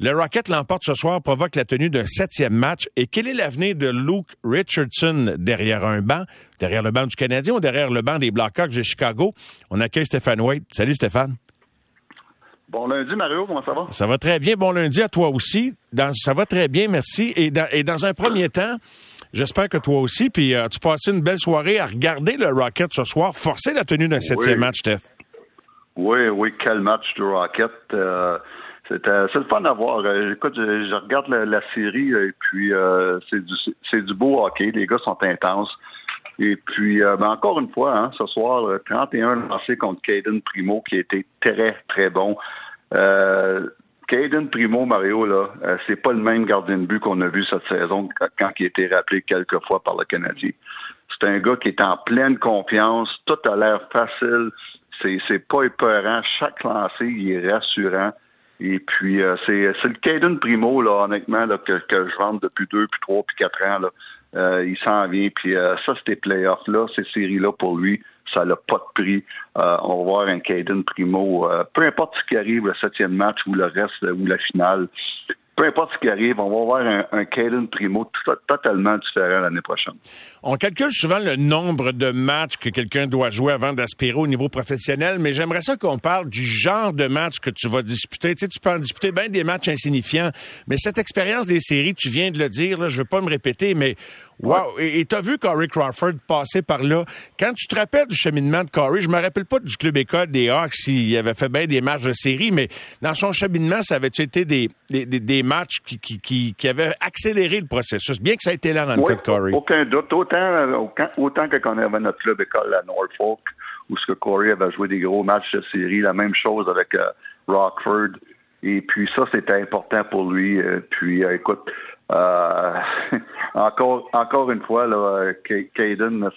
Le Rocket l'emporte ce soir, provoque la tenue d'un septième match. Et quel est l'avenir de Luke Richardson derrière un banc, derrière le banc du Canadien ou derrière le banc des Blackhawks de Chicago? On accueille Stéphane White. Salut Stéphane. Bon lundi, Mario, comment ça va? Ça va très bien. Bon lundi à toi aussi. ça va très bien, merci. Et dans, un premier temps, j'espère que toi aussi, puis euh, tu passé une belle soirée à regarder le Rocket ce soir, forcer la tenue d'un septième match, Steph. Oui, oui, quel match du Rocket. Euh, c'était, c'est le fun à voir. Euh, écoute, je, regarde la, série et puis c'est du du beau hockey. Les gars sont intenses. Et puis, ben encore une fois, hein, ce soir, 31 lancés contre Caden Primo, qui était très, très bon. Euh, Caden Primo, Mario, là, euh, c'est pas le même gardien de but qu'on a vu cette saison quand il a été rappelé quelques fois par le Canadien. C'est un gars qui est en pleine confiance, tout a l'air facile, c'est, c'est pas épeurant, chaque lancé, il est rassurant. Et puis, euh, c'est, c'est le Caden Primo, là, honnêtement, là, que, que je rentre depuis deux, puis trois, puis quatre ans. Là. Euh, il s'en vient. Puis ça, ces playoffs-là, ces séries-là, pour lui, ça n'a pas de prix. Euh, on va voir un Caden Primo, euh, peu importe ce qui arrive, le septième match ou le reste, ou la finale, peu importe ce qui arrive, on va avoir un, un Primo totalement différent l'année prochaine. On calcule souvent le nombre de matchs que quelqu'un doit jouer avant d'aspirer au niveau professionnel, mais j'aimerais ça qu'on parle du genre de match que tu vas disputer. Tu, sais, tu peux en disputer bien des matchs insignifiants, mais cette expérience des séries, tu viens de le dire, je ne veux pas me répéter, mais wow! Et tu as vu Corey Crawford passer par là? Quand tu te rappelles du cheminement de Corey, je me rappelle pas du club école des Hawks s'il avait fait bien des matchs de série, mais dans son cheminement, ça avait été des, des, des, matchs qui, qui, qui, avaient accéléré le processus, bien que ça ait été là dans le cas de Corey. Aucun doute autant, autant que quand on avait notre club école à Norfolk, où ce que Corey avait joué des gros matchs de série, la même chose avec euh, Rockford. Et puis ça, c'était important pour lui. Euh, puis euh, écoute, encore encore une fois, là, Caden,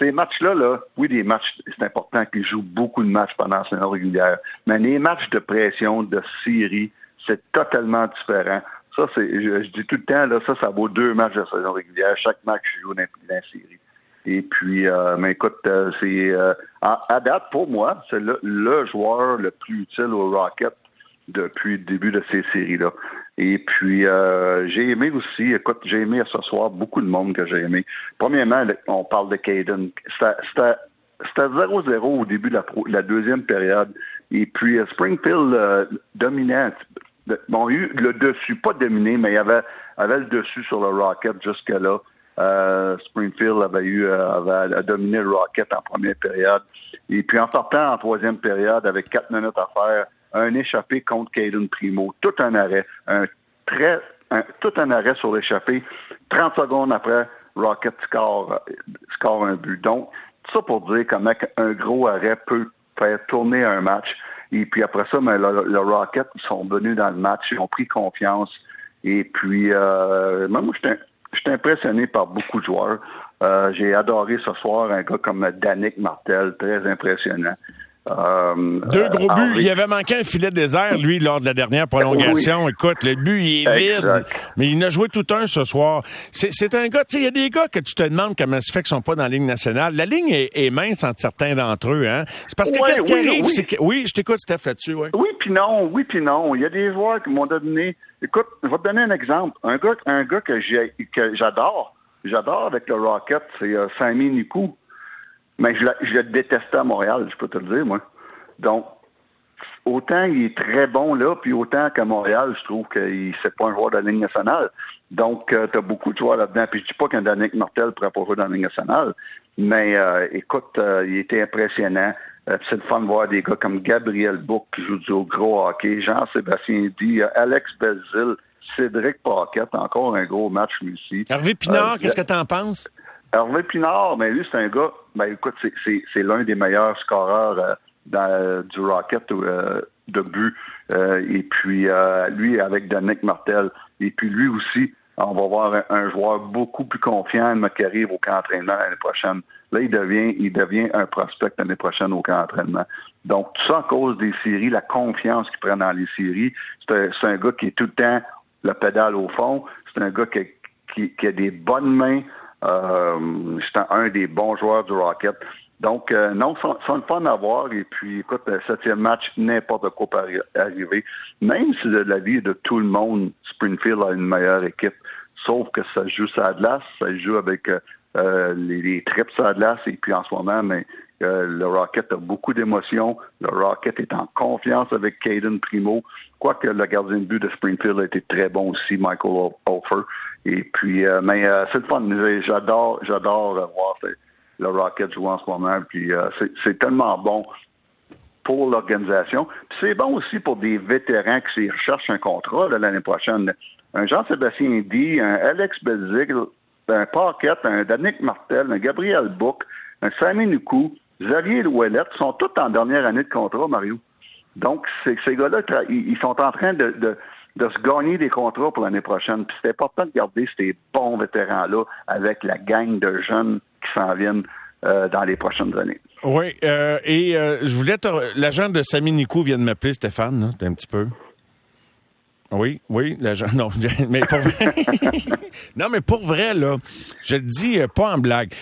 ces matchs-là, là, oui, des matchs, c'est important qu'il joue beaucoup de matchs pendant la saison régulière. Mais les matchs de pression, de série, c'est totalement différent. Ça, c'est, je, dis tout le temps, là, ça, ça vaut deux matchs de saison régulière. Chaque match joue dans la série. Et puis, euh, mais écoute, euh, c'est euh, à, date pour moi, c'est le, joueur le plus utile au Rocket depuis le début de ces séries-là. Et puis, euh, j'ai aimé aussi, écoute, j'ai aimé ce soir beaucoup de monde que j'ai aimé. Premièrement, on parle de Caden. C'était 0-0 au début de la, deuxième période. Et puis, Springfield dominant ont eu le dessus, pas dominé, mais il avait, avait le dessus sur le Rocket jusque-là. Euh, Springfield avait eu euh, avait, dominé le Rocket en première période. Et puis en sortant en troisième période avec quatre minutes à faire, un échappé contre Caden Primo, tout un arrêt, un très tout un arrêt sur l'échappé. 30 secondes après, Rocket score, un but. Donc, ça pour dire comment un gros arrêt peut faire tourner un match. Et puis après ça, mais le, Rocket, sont venus dans le match, ils ont pris confiance. Et puis, euh, moi, j'étais impressionné par beaucoup de joueurs. Euh, j'ai adoré ce soir un gars comme Danick Martel, très impressionnant. Euh, Deux gros euh, buts. Il avait manqué un filet désert, lui, lors de la dernière prolongation. Écoute, le but, il est vide. Mais il a joué tout un ce soir. C'est un gars, tu sais, il y a des gars que tu te demandes comment ça fait qu'ils sont pas dans la ligne nationale. La ligne est, mince entre certains d'entre eux, hein. C'est parce que qu'est-ce qui arrive, c'est que, oui, je t'écoute, Steph, là-dessus, ouais. Oui, puis non, oui, puis non. Il y a des joueurs qui m'ont donné, écoute, je vais te donner un exemple. Un gars, un gars que j'adore, j'adore avec le Rocket, c'est euh, Sami Nikou. Mais je, je le détestais à Montréal, je peux te le dire, moi. Donc, autant il est très bon là, puis autant qu'à Montréal, je trouve qu'il c'est pas un joueur de la Ligue nationale. Donc, euh, tu as beaucoup de joueurs là-dedans. Puis je dis pas qu'un Danick Martel pourrait pas jouer dans la Ligue nationale, mais euh, écoute, euh, il était impressionnant. c'est le fun de voir des gars comme Gabriel Bouc qui joue du gros hockey, Jean-Sébastien Di, Alex Belzil, Cédric Paquette, encore un gros match lui aussi. Hervé Pinard, qu'est-ce que tu en penses? Hervé Pinard, mais lui, c'est un gars, ben écoute, c'est l'un des meilleurs scoreurs euh, dans, du Rocket euh, de but. Euh, et puis, lui, avec Danick Martel. Et puis, lui aussi, on va voir un, joueur beaucoup plus confiant qui arrive au camp d'entraînement l'année prochaine. Là, il devient, il devient un prospect l'année prochaine au camp d'entraînement. Donc, tout ça à cause des séries, la confiance qu'il prend dans les séries. C'est un, un, gars qui est tout le temps le pédale au fond. C'est un gars qui, qui a des bonnes mains. Euh, c'est un des bons joueurs du Rocket. Donc, euh, non, c'est le fun à voir. Et puis, écoute, septième match, n'importe quoi peut arriver. Même si de l'avis de tout le monde, Springfield a une meilleure équipe. Sauf que ça joue à glace, ça joue avec euh, euh, les, les, trips à glace. Et puis, en ce moment, mais le Rocket a beaucoup d'émotions. Le Rocket est en confiance avec Caden Primo. Quoique le gardien de but de Springfield a été très bon aussi, Michael Hofer. Et puis, mais c'est le fun. J'adore, j'adore voir le Rocket joue en ce moment. Puis euh, c'est tellement bon pour l'organisation. c'est bon aussi pour des vétérans qui recherchent un contrat l'année prochaine. Un Jean-Sébastien D, un Alex Belzig, un Parkett, un Danick Martel, un Gabriel Book, un Sami Nuku, Xavier Louellette sont tous en dernière année de contrat, Mario. Donc, ces gars-là, ils sont en train de, de, se gagner des contrats pour l'année prochaine. Puis c'est important de garder ces bons vétérans-là avec la gang de jeunes qui s'en viennent euh, dans les prochaines années. Oui, euh, et euh, je voulais te... L'agent de Samy Nico vient de m'appeler, Stéphane, là, un petit peu. Oui, oui, l'agent. Non, mais pour vrai. non, mais pour vrai, là, je le dis pas en blague.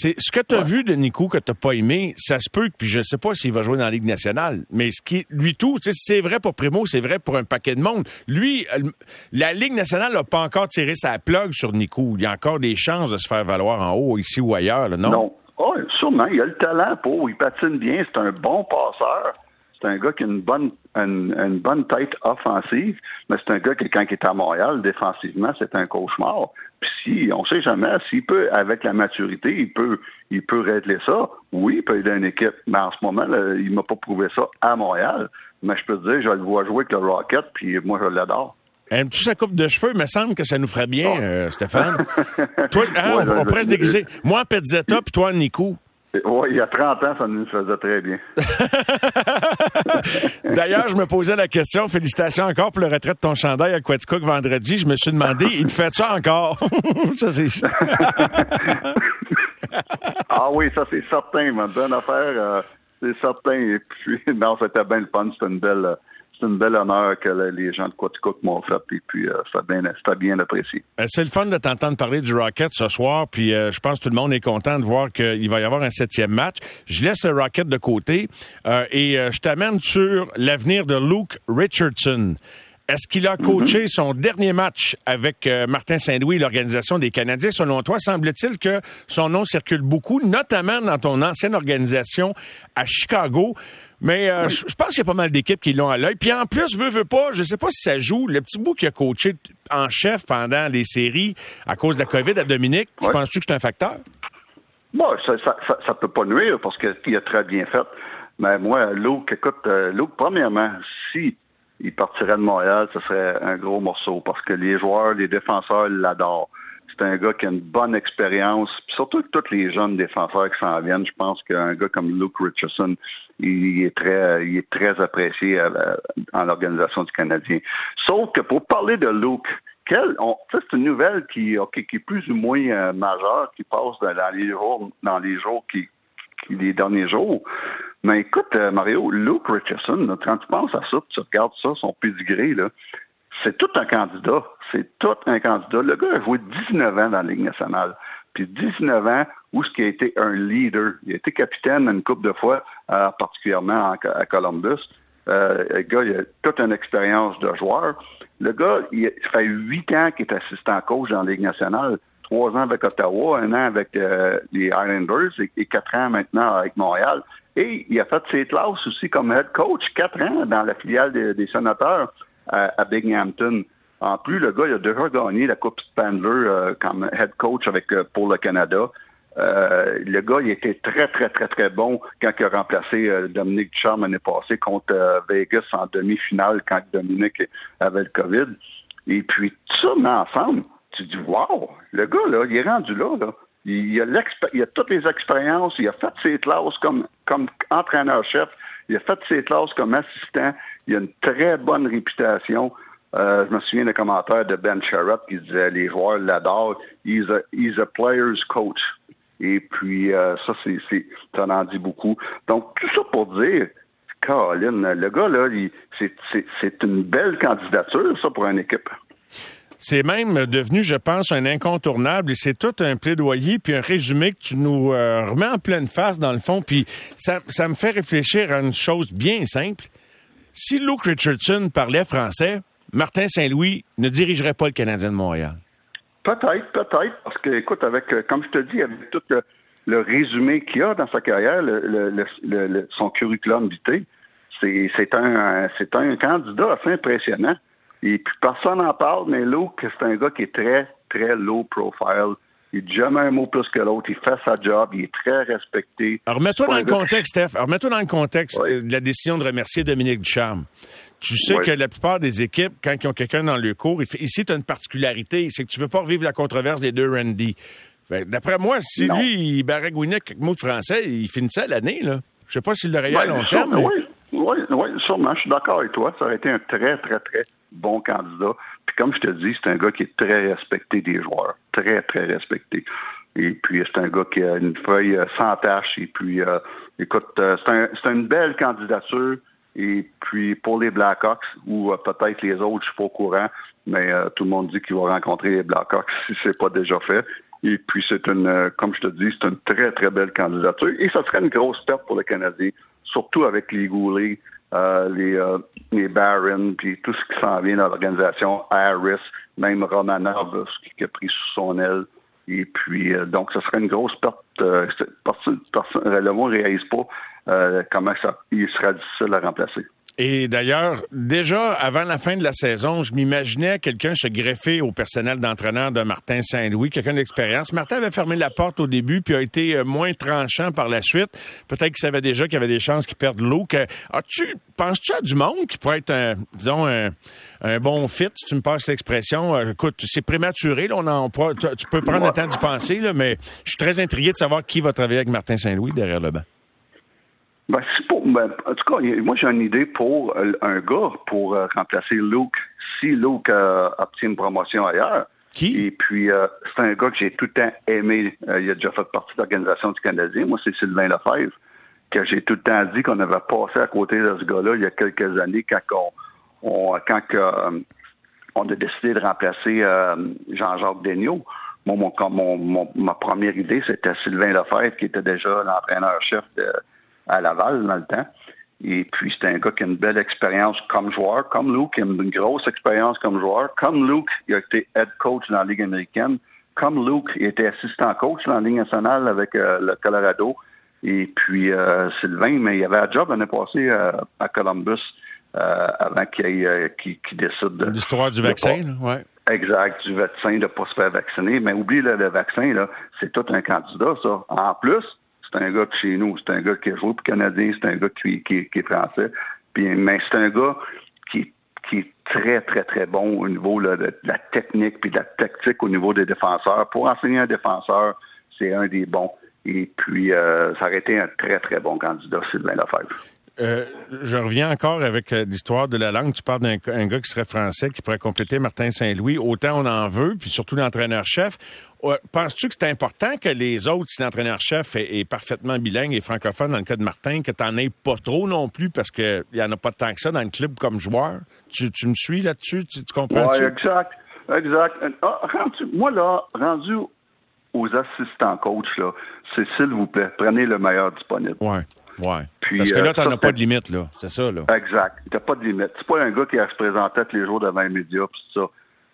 C'est ce que tu as vu de Nico que tu pas aimé, ça se peut, puis je sais pas s'il va jouer dans la Ligue nationale, mais ce qui lui tout, c'est vrai pour Primo, c'est vrai pour un paquet de monde. Lui, la Ligue nationale n'a pas encore tiré sa plug sur Nico. Il y a encore des chances de se faire valoir en haut, ici ou ailleurs, non? Non. Oh, sûrement. Il a le talent pour. Il patine bien. C'est un bon passeur. C'est un gars qui a une bonne, une, bonne tête offensive, mais c'est un gars qui, quand il est à Montréal, défensivement, c'est un cauchemar. Puis si, on sait jamais, s'il peut, avec la maturité, il peut, il peut régler ça. Oui, il peut aider une équipe. Mais en ce moment, là, il m'a pas prouvé ça à Montréal. Mais je peux te dire, je le vois jouer avec le Rocket, puis moi, je l'adore. Aimes-tu sa coupe de cheveux? Il me semble que ça nous ferait bien, euh, Stéphane. toi, hein, on, on pourrait se déguiser. Moi en Petzetta, puis toi en Nico. Oui, il y a 30 ans, ça nous faisait très bien. D'ailleurs, je me posais la question, félicitations encore pour le retrait de ton chandail à Quetzcook vendredi. Je me suis demandé, il te fait ça encore? ça, c'est... ah oui, ça, c'est certain, ma bonne affaire. Euh, c'est certain. Et puis, non, c'était bien le fun. C'était une belle c'est une belle honneur que les gens de Quaticook m'ont et puis euh, ça bien, bien apprécié. Euh, c'est le fun de t'entendre parler du Rocket ce soir, puis euh, je pense que tout le monde est content de voir qu'il va y avoir un septième match. Je laisse le Rocket de côté et je t'amène sur l'avenir de Luke Richardson. Est-ce qu'il a coaché mhm. son dernier match avec Martin Saint-Louis, l'organisation des Canadiens? Selon toi, semble-t-il que son nom circule beaucoup, notamment dans ton ancienne organisation à Chicago. Mais euh, je pense qu'il y a pas mal d'équipes qui l'ont à l'œil. Puis en plus, veut, veut pas, je sais pas si ça joue, le petit bout qui a coaché en chef pendant les séries à cause de la COVID à Dominique, tu penses-tu que c'est un facteur? Bon, ça, ça, ça, peut pas nuire parce qu'il a très bien fait. Mais moi, Luke, écoute, euh, Luke, premièrement, si il partirait de Montréal, ce serait un gros morceau parce que les joueurs, les défenseurs l'adorent. C'est un gars qui a une bonne expérience, surtout que tous les jeunes défenseurs qui s'en viennent. Je pense qu'un gars comme Luke Richardson, il est très, il est très apprécié dans l'organisation du Canadien. Sauf que pour parler de Luke, c'est une nouvelle qui, qui est plus ou moins euh, majeure, qui passe dans les jours, dans les jours qui, les derniers jours. Mais écoute, euh, Mario, Luke Richardson, quand tu penses à ça, tu regardes ça, son pedigree, là, c'est tout un candidat. C'est tout un candidat. Le gars a joué 19 ans dans la Ligue nationale. Puis 19 ans où ce qui a été un leader. Il a été capitaine une couple de fois, euh, particulièrement à Columbus. Euh, le gars, il a toute une expérience de joueur. Le gars, il, fait huit ans qu'il est assistant coach dans la Ligue nationale. Trois ans avec Ottawa, un an avec euh, les Islanders et, quatre ans maintenant avec Montréal. Et il a fait ses classes aussi comme head coach, quatre ans dans la filiale des, sénateurs à, Binghamton. En plus, le gars, il a déjà gagné la Coupe Spandler comme head coach avec pour le Canada. Euh, le gars, il était très, très, très, très bon quand il a remplacé euh, Dominique Ducharme l'année passée contre euh, Vegas en demi-finale quand Dominique avait le COVID. Et puis, tout ça ensemble. Tu dis, wow, le gars, là, il est rendu là, là. Il, a toutes les expériences, il a fait ses classes comme, comme entraîneur-chef, il a fait ses classes comme assistant, il a une très bonne réputation. je me souviens des commentaires de Ben Sherratt qui disait les joueurs l'adorent. He's a, he's a player's coach. Et puis, euh, ça, c'est, ça en dit beaucoup. Donc, tout ça pour dire, Colin, le gars, là, c'est une belle candidature, ça, pour une équipe. C'est même devenu, je pense, un incontournable et c'est tout un plaidoyer puis un résumé que tu nous euh, remets en pleine face, dans le fond. Puis ça, ça me fait réfléchir à une chose bien simple. Si Luke Richardson parlait français, Martin Saint-Louis ne dirigerait pas le Canadien de Montréal. Peut-être, peut-être, parce que, écoute, avec, euh, comme je te dis, avec tout le, résumé qu'il a dans sa carrière, le, son curriculum vitae, c'est un, c'est un candidat assez impressionnant. Et puis personne n'en parle, mais Luke, c'est un gars qui est très, très low profile. Il dit jamais un mot plus que l'autre. Il fait sa job. Il est très respecté. Alors, remets-toi dans le contexte, Steph. Alors, remets-toi dans le contexte de la décision de remercier Dominique Ducharme. Tu sais que la plupart des équipes, quand ils ont quelqu'un dans le cours, ici, tu as une particularité, c'est que tu veux pas revivre la controverse des deux Randy. D'après moi, si lui, il baragouinait quelques mots de français, il finissait l'année, là. Je sais pas s'il l'aurait eu à long terme. Oui, oui, sûrement. Je suis d'accord avec toi. Ça aurait été un très, très, très bon candidat. Puis comme je te dis, c'est un gars qui est très respecté des joueurs. Très, très respecté. Et puis, c'est un gars qui a une feuille euh, sans tâche. Et puis, euh, écoute, euh, c'est une belle candidature. Et puis, pour les Blackhawks, ou peut-être les autres, je suis pas au courant, mais tout le monde dit qu'il va rencontrer les Blackhawks si c'est pas déjà fait. Et puis, c'est une, comme je te dis, c'est une très, très belle candidature. Et ça serait une grosse perte pour le Canadien, surtout avec les Goulet, euh, les, euh, les Barons, puis tout ce qui s'en vient dans l'organisation, Harris, même Romanov, qui a pris sous son aile. Et puis, euh, donc, ce serait une grosse perte. Euh, le monde ne réalise pas comment ça, il sera difficile à remplacer. Et d'ailleurs, déjà avant la fin de la saison, je m'imaginais quelqu'un se greffer au personnel d'entraîneur de Martin Saint-Louis, quelqu'un d'expérience. Martin avait fermé la porte au début, puis a été euh, moins tranchant par la suite. Peut-être qu'il savait déjà qu'il y avait des chances qu'il perde l'eau. As-tu, penses-tu à du monde qui pourrait être, un, disons, un, bon fit, si tu me passes l'expression? Euh, écoute, c'est prématuré, là, on en, tu peux prendre le temps d'y penser, là, mais je suis très intrigué de savoir qui va travailler avec Martin Saint-Louis derrière le banc. Ben, pour, ben, en tout cas, moi, j'ai une idée pour euh, un gars pour euh, remplacer Luke si Luke euh, obtient une promotion ailleurs. Qui? Et puis, c'est un gars que j'ai tout le temps aimé. il a déjà fait partie de l'organisation du Canadien. Moi, c'est Sylvain Lefebvre, que j'ai tout le temps dit qu'on avait passé à côté de ce gars-là il y a quelques années quand on, quand on a décidé de remplacer Jean-Jacques Degnaud. Moi, mon, ma première idée, c'était Sylvain Lefebvre, qui était déjà l'entraîneur-chef de à Laval dans le temps. Et puis, c'est un gars qui a une belle expérience comme joueur, comme Luke, qui a une grosse expérience comme joueur. Comme Luke, il a été head coach dans la Ligue américaine. Comme Luke, il était assistant coach dans la Ligue nationale avec euh, le Colorado. Et puis, euh, Sylvain, mais il avait un job l'année passée euh, à Columbus avant qu'il décide de... L'histoire du vaccin, oui. Exact, du vaccin, de ne pas se faire vacciner. Mais oublie le vaccin, là, c'est tout un candidat, ça. En plus, c'est un gars de chez nous. C'est un gars qui a joué pour Canadien. C'est un gars qui, qui, est français. Puis, mais c'est un gars qui, qui est très, très, très bon au niveau de, la technique puis de la tactique au niveau des défenseurs. Pour enseigner un défenseur, c'est un des bons. Et puis, euh, ça aurait été un très, très bon candidat, Sylvain Lefebvre. Euh, je reviens encore avec euh, l'histoire de la langue. Tu parles d'un gars qui serait français, qui pourrait compléter Martin Saint-Louis. Autant on en veut, puis surtout l'entraîneur-chef. Penses-tu que c'est important que les autres, si l'entraîneur-chef est, parfaitement bilingue et francophone, dans le cas de Martin, que tu n'en aies pas trop non plus, parce qu'il n'y en a pas tant que ça dans le club comme joueur? Tu, me suis là-dessus? Tu, comprends? Oui, exact. Exact. Ah, moi, là, rendu aux assistants coach, là, c'est s'il vous plaît, prenez le meilleur disponible. Ouais. Parce que là, euh, tu n'as pas de limite, là. C'est ça, là. Exact. Tu pas de limite. C'est pas un gars qui a se présenté tous les jours devant les médias, puis ça.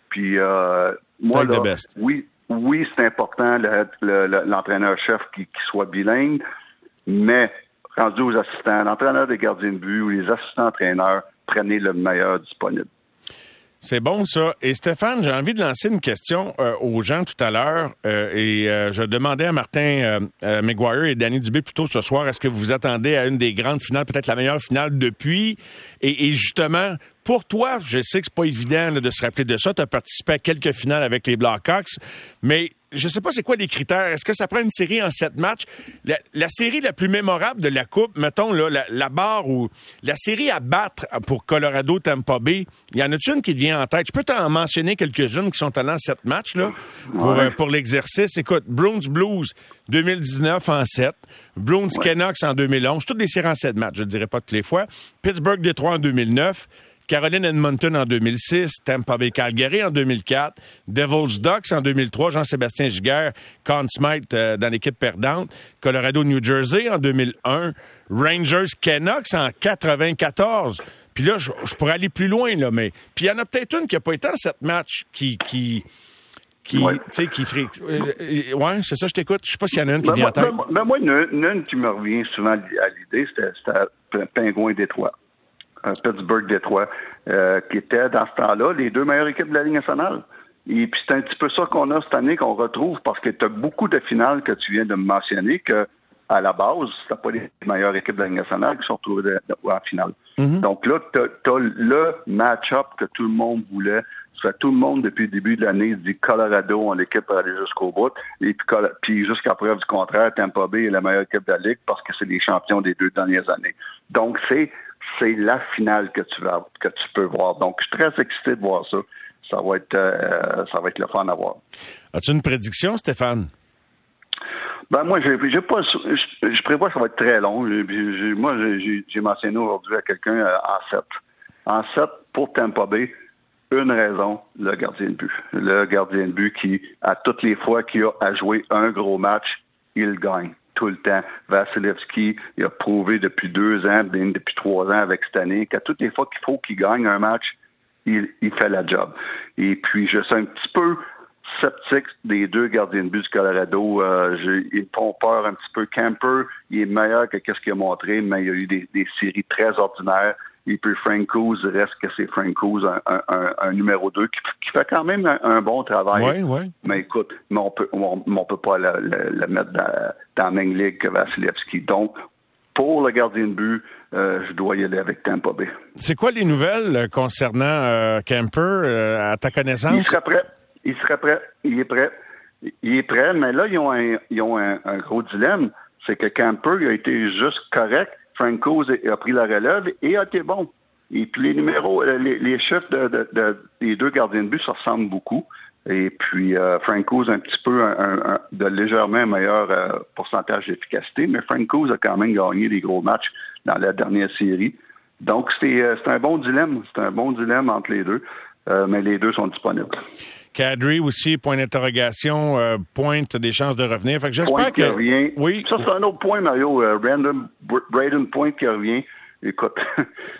Puis, euh, moi, là, oui, oui, c'est important, l'entraîneur-chef qui, soit bilingue, mais rendu aux assistants, l'entraîneur des gardiens de but ou les assistants-entraîneurs, prenez le meilleur disponible. C'est bon ça. Et Stéphane, j'ai envie de lancer une question euh, aux gens tout à l'heure. Euh, et euh, je demandais à Martin McGuire et Danny Dubé plutôt ce soir, est-ce que vous vous attendez à une des grandes finales, peut-être la meilleure finale depuis? Et, et justement, pour toi, je sais que c'est pas évident de se rappeler de ça. Tu as participé à quelques finales avec les Blackhawks, mais je sais pas c'est quoi les critères. Est-ce que ça prend une série en sept matchs? La, série la plus mémorable de la Coupe, mettons, là, la, barre ou la série à battre pour Colorado Tampa Bay, il y en a une qui te vient en tête? Je peux t'en mentionner quelques-unes qui sont allées en sept matchs là, pour, euh, pour l'exercice. Écoute, Bruins Blues 2019 en sept, Bruins Canucks en 2011, toutes des séries en sept matchs, je ne dirais pas toutes les fois. Pittsburgh Detroit en 2009, Caroline Edmonton en 2006, Tampa Bay Calgary en 2004, Devils Ducks en 2003, Jean-Sébastien Giguère, Conn Smythe euh, dans l'équipe perdante, Colorado New Jersey en 2001, Rangers Canucks en 94. Puis là, je, pourrais aller plus loin, là, mais. Puis il y en a peut-être une qui n'a pas été en cette match qui. qui qui, tu sais, qui ferait. Euh, ouais, c'est ça, je t'écoute. Je sais pas s'il y en a une qui ben, vient à tête. Ben, ben, moi, une, une, qui me revient souvent à l'idée, c'était Pingouin Détroit. Pittsburgh Détroit, euh, qui était dans ce temps-là les deux meilleures équipes de la Ligue nationale. Et puis c'est un petit peu ça qu'on a cette année, qu'on retrouve, parce que tu as beaucoup de finales que tu viens de me mentionner, que à la base, c'était pas les meilleures équipes de la Ligue nationale qui sont retrouvées en finale. Mm-hmm. Donc là, tu as, le match-up que tout le monde voulait. Ça tout le monde, depuis le début de l'année, dit Colorado, on l'équipe pour aller jusqu'au bout. Et puis, puis jusqu'à preuve du contraire, Tampa Bay est la meilleure équipe de la Ligue parce que c'est les champions des deux dernières années. Donc, c'est c'est la finale que tu vas que tu peux voir. Donc, je suis très excité de voir ça. Ça va être euh, ça va être le fun à voir. As-tu une prédiction, Stéphane? Ben moi, j'ai, pas, je, prévois que ça va être très long. moi, j'ai, mentionné aujourd'hui à quelqu'un euh, en 7. En 7, pour Tampa Bay, une raison, le gardien de but. Le gardien de but qui, à toutes les fois qu'il a à jouer un gros match, il gagne tout le temps. Vasilevski, il a prouvé depuis deux ans, depuis trois ans avec cette année, qu'à toutes les fois qu'il faut qu'il gagne un match, il, fait la job. Et puis, je suis un petit peu sceptique des deux gardiens de but du Colorado. Euh, ils font peur un petit peu. Camper, il est meilleur que ce qu'il a montré, mais il y a eu des, des séries très ordinaires. Et puis Frank Coos reste que c'est Frank Coos, un, numéro 2 qui, fait quand même un, bon travail. Oui, oui. Mais écoute, mais on peut, on, peut pas le, mettre dans, dans, la même ligue que Vasilevski. Donc, pour le gardien de but, euh, je dois y aller avec Tampa Bay. C'est quoi les nouvelles euh, concernant euh, Camper, à ta connaissance? Il serait prêt. Il serait prêt. Il est prêt. Il est prêt, mais là, ils ont un, ils ont un, gros dilemme. C'est que Camper il a été juste correct Franco a pris la relève et a été bon. Et puis les numéros, euh, les, chefs de, des deux gardiens de but se ressemblent beaucoup. Et puis euh, Franco a un petit peu un, de légèrement un meilleur euh, pourcentage d'efficacité, mais Franco a quand même gagné des gros matchs dans la dernière série. Donc c'est un bon dilemme, c'est un bon dilemme entre les deux, mais les deux sont disponibles. Kadri aussi, point d'interrogation, euh, pointe des chances de revenir. Fait que j'espère que. Revient. Oui. Ça, c'est un autre point, Mario. Euh, Brandon, Braden Point qui revient. Écoute.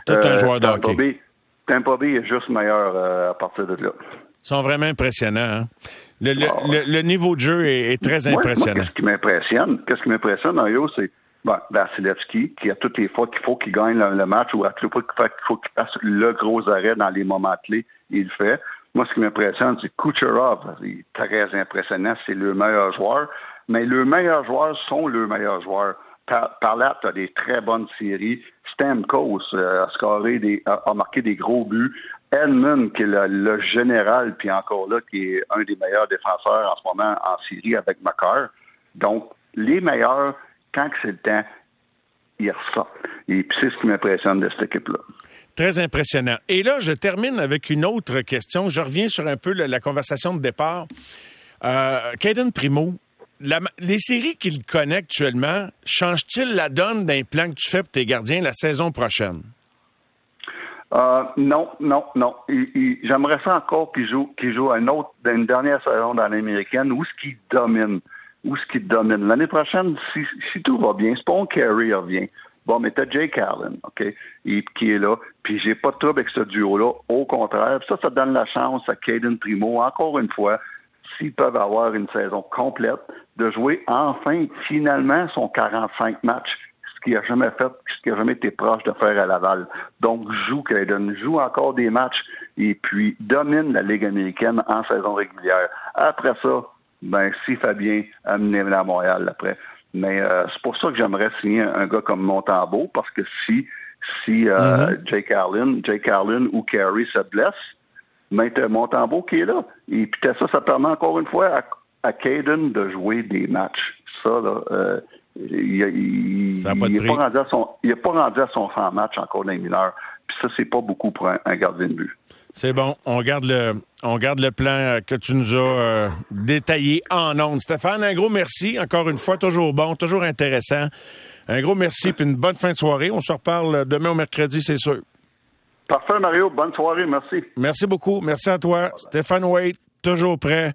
Tout un euh, joueur d'hockey. Tampa Bay est juste meilleur à partir de là. Ils sont vraiment impressionnants. Hein? Le, le, ah. le, niveau de jeu est, très impressionnant. Qu'est-ce qui m'impressionne? Qu'est-ce qui m'impressionne, Mario, c'est ben, Vasilevski, qui a toutes les fois qu'il faut qu'il gagne le, match ou à toutes les fois qu'il faut qu'il fasse le gros arrêt dans les moments clés, il le fait. Moi, ce qui m'impressionne, c'est Kucherov. Très impressionnant. C'est le meilleur joueur. Mais les meilleurs joueurs sont le meilleur joueur. Par, là, tu des très bonnes séries. Stamkos euh, a, scoré a, marqué des gros buts. Edmund, qui est le, général, puis encore là, qui est un des meilleurs défenseurs en ce moment en série avec Makar. Donc, les meilleurs, quand c'est le temps, ils ressortent. Et puis c'est ce qui m'impressionne de cette équipe-là. Très impressionnant. Et là, je termine avec une autre question. Je reviens sur un peu la, conversation de départ. Euh, Caden Primo, les séries qu'il connaît actuellement, changent-ils la donne d'un plan que tu fais pour tes gardiens la saison prochaine? Euh, non, non, non. J'aimerais ça encore qu'il joue, qu'il joue un autre, une dernière saison dans l'américaine où ce qui domine, où ce qui domine. L'année prochaine, si, si, tout va bien, Spawn Carey revient. Bon, mais t'as Jake Allen, OK, qui est là. Puis j'ai pas de trouble avec ce duo-là. Au contraire, ça, ça donne la chance à Caden Primo, encore une fois, s'ils peuvent avoir une saison complète, de jouer enfin, finalement, son 45 matchs, ce qu'il a jamais fait, ce qu'il a jamais été proche de faire à Laval. Donc, joue Caden, joue encore des matchs et puis domine la Ligue américaine en saison régulière. Après ça, ben, si Fabien amenez-le à Montréal après. Mais euh, c'est pour ça que j'aimerais signer un gars comme Montembeau, parce que si si euh, mm-hmm. Jake Allen, Jake Allen ou Carey se blesse, mais t'as Montembeau qui est là. Et puis ça, ça permet encore une fois à, à Caden de jouer des matchs. Ça, là, euh, il n'est pas, rendu à son, il pas rendu à son 100 match encore dans les mineurs. Puis ça, c'est pas beaucoup pour un, un gardien de but. C'est bon. On garde le, on garde le plan que tu nous as euh, détaillé en ondes. Stéphane, un gros merci. Encore une fois, toujours bon, toujours intéressant. Un gros merci puis une bonne fin de soirée. On se reparle demain au mercredi, c'est sûr. Parfait, Mario. Bonne soirée. Merci. Merci beaucoup. Merci à toi. Stéphane Waite, toujours prêt